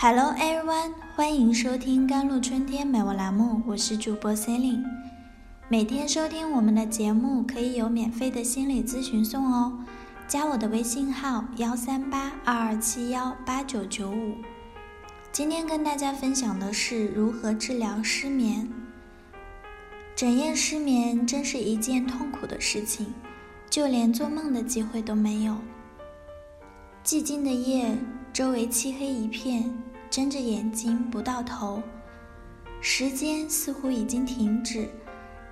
Hello everyone，欢迎收听《甘露春天美文》栏目，我是主播 Celine。每天收听我们的节目可以有免费的心理咨询送哦，加我的微信号幺三八二二七幺八九九五。今天跟大家分享的是如何治疗失眠。整夜失眠真是一件痛苦的事情，就连做梦的机会都没有。寂静的夜，周围漆黑一片。睁着眼睛不到头，时间似乎已经停止，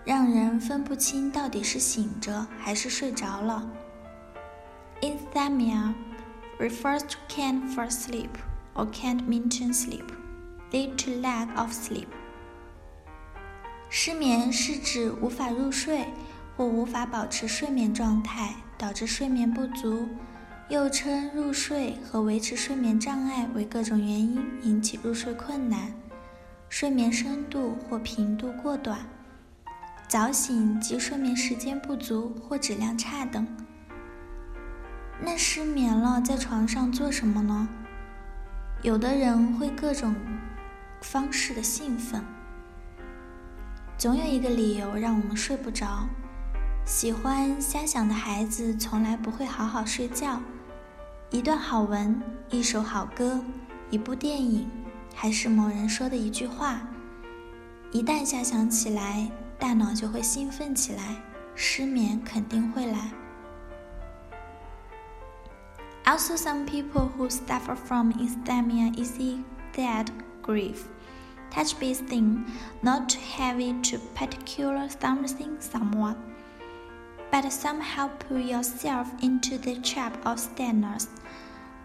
让人分不清到底是醒着还是睡着了。Insomnia refers to can't fall asleep or can't maintain sleep, lead to lack of sleep。失眠是指无法入睡或无法保持睡眠状态，导致睡眠不足。又称入睡和维持睡眠障碍为各种原因引起入睡困难、睡眠深度或频度过短、早醒及睡眠时间不足或质量差等。那失眠了，在床上做什么呢？有的人会各种方式的兴奋，总有一个理由让我们睡不着。喜欢瞎想的孩子从来不会好好睡觉。一段好文，一首好歌，一部电影，还是某人说的一句话，一旦遐想起来，大脑就会兴奋起来，失眠肯定会来。Also, some people who suffer from insomnia easy that grief, touch base thing, not heavy to particular something someone. But somehow put yourself into the trap of sadness.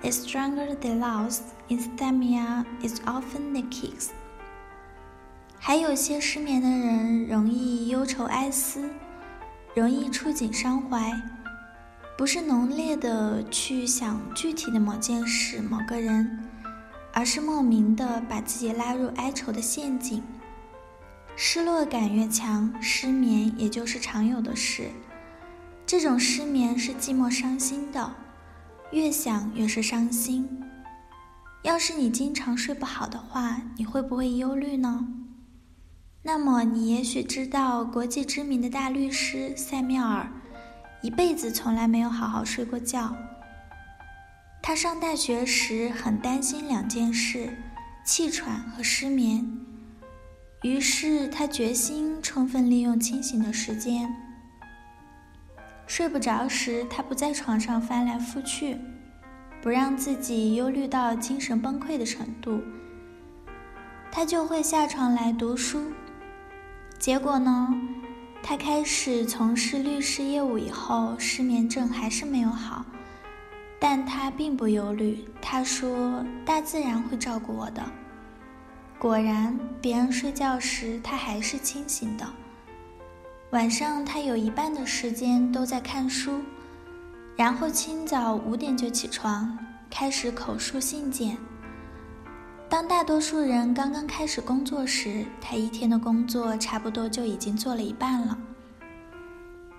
The stronger the loss, insomnia is often the case. 还有些失眠的人容易忧愁哀思，容易触景伤怀，不是浓烈的去想具体的某件事、某个人，而是莫名的把自己拉入哀愁的陷阱。失落感越强，失眠也就是常有的事。这种失眠是寂寞伤心的，越想越是伤心。要是你经常睡不好的话，你会不会忧虑呢？那么你也许知道，国际知名的大律师塞缪尔一辈子从来没有好好睡过觉。他上大学时很担心两件事：气喘和失眠。于是他决心充分利用清醒的时间。睡不着时，他不在床上翻来覆去，不让自己忧虑到精神崩溃的程度，他就会下床来读书。结果呢，他开始从事律师业务以后，失眠症还是没有好，但他并不忧虑。他说：“大自然会照顾我的。”果然，别人睡觉时，他还是清醒的。晚上，他有一半的时间都在看书，然后清早五点就起床，开始口述信件。当大多数人刚刚开始工作时，他一天的工作差不多就已经做了一半了。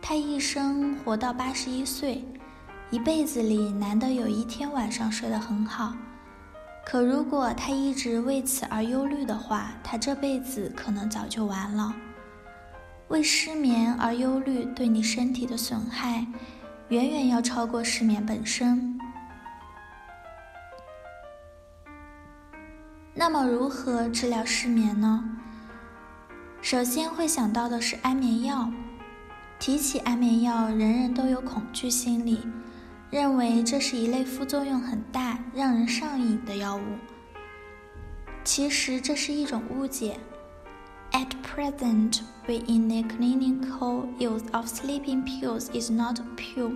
他一生活到八十一岁，一辈子里难得有一天晚上睡得很好。可如果他一直为此而忧虑的话，他这辈子可能早就完了。为失眠而忧虑，对你身体的损害，远远要超过失眠本身。那么，如何治疗失眠呢？首先会想到的是安眠药。提起安眠药，人人都有恐惧心理，认为这是一类副作用很大、让人上瘾的药物。其实，这是一种误解。At present, within the clinical use of sleeping pills is not pure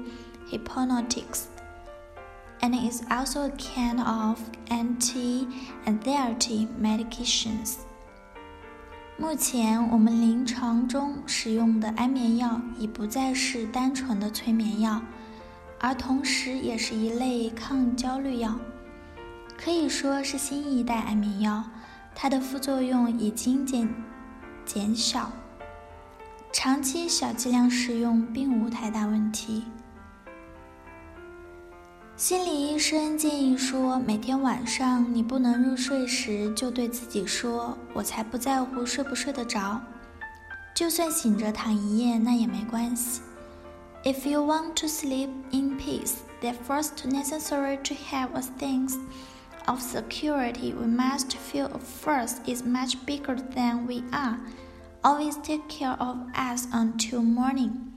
hypnotics, and is also a kind of anti-anxiety medications. 目前，我们临床中使用的安眠药已不再是单纯的催眠药，而同时也是一类抗焦虑药，可以说是新一代安眠药。它的副作用已经减。 减少，长期小剂量使用并无太大问题。心理医生建议说，每天晚上你不能入睡时，就对自己说：“我才不在乎睡不睡得着，就算醒着躺一夜那也没关系。” If you want to sleep in peace, the first necessary to have a sense of security we must feel first is much bigger than we are. Always take care of us until morning.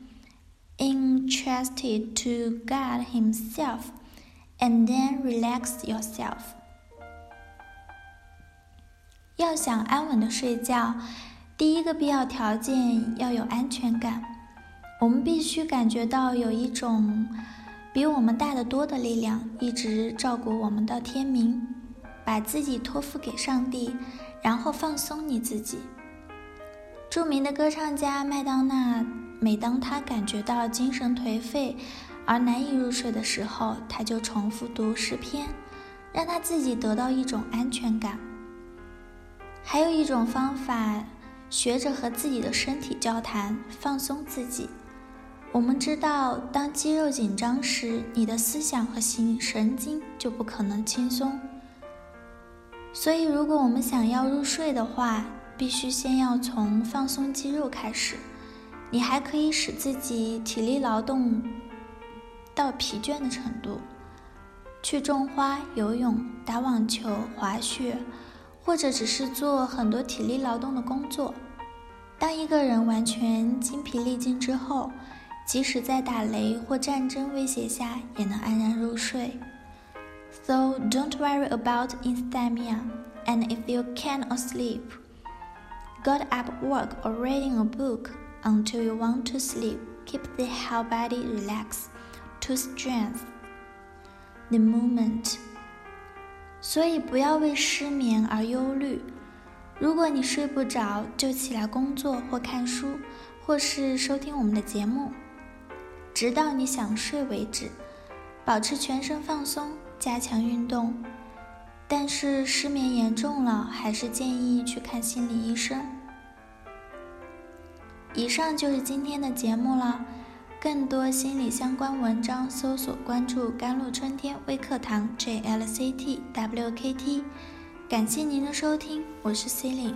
Entrusted to God Himself and then relax yourself。要想安稳的睡觉，第一个必要条件要有安全感。我们必须感觉到有一种比我们大得多的力量一直照顾我们到天明。把自己托付给上帝，然后放松你自己。著名的歌唱家麦当娜，每当他感觉到精神颓废。而难以入睡的时候，他就重复读诗篇，让他自己得到一种安全感。还有一种方法，学着和自己的身体交谈，放松自己。我们知道，当肌肉紧张时，你的思想和心神经就不可能轻松。所以，如果我们想要入睡的话，必须先要从放松肌肉开始。你还可以使自己体力劳动。到疲倦的程度，去种花、游泳、打网球、滑雪，或者只是做很多体力劳动的工作。当一个人完全精疲力尽之后，即使在打雷或战争威胁下，也能安然入睡。So don't worry about insomnia, and if you can't sleep, get up, work, or reading a book until you want to sleep. Keep the whole body relaxed. To strength the moment，所以不要为失眠而忧虑。如果你睡不着，就起来工作或看书，或是收听我们的节目，直到你想睡为止。保持全身放松，加强运动。 但是失眠严重了，还是建议去看心理医生。以上就是今天的节目了。更多心理相关文章，搜索关注“甘露春天微课堂 ”JLCTWKT。感谢您的收听，我是 C e l i n e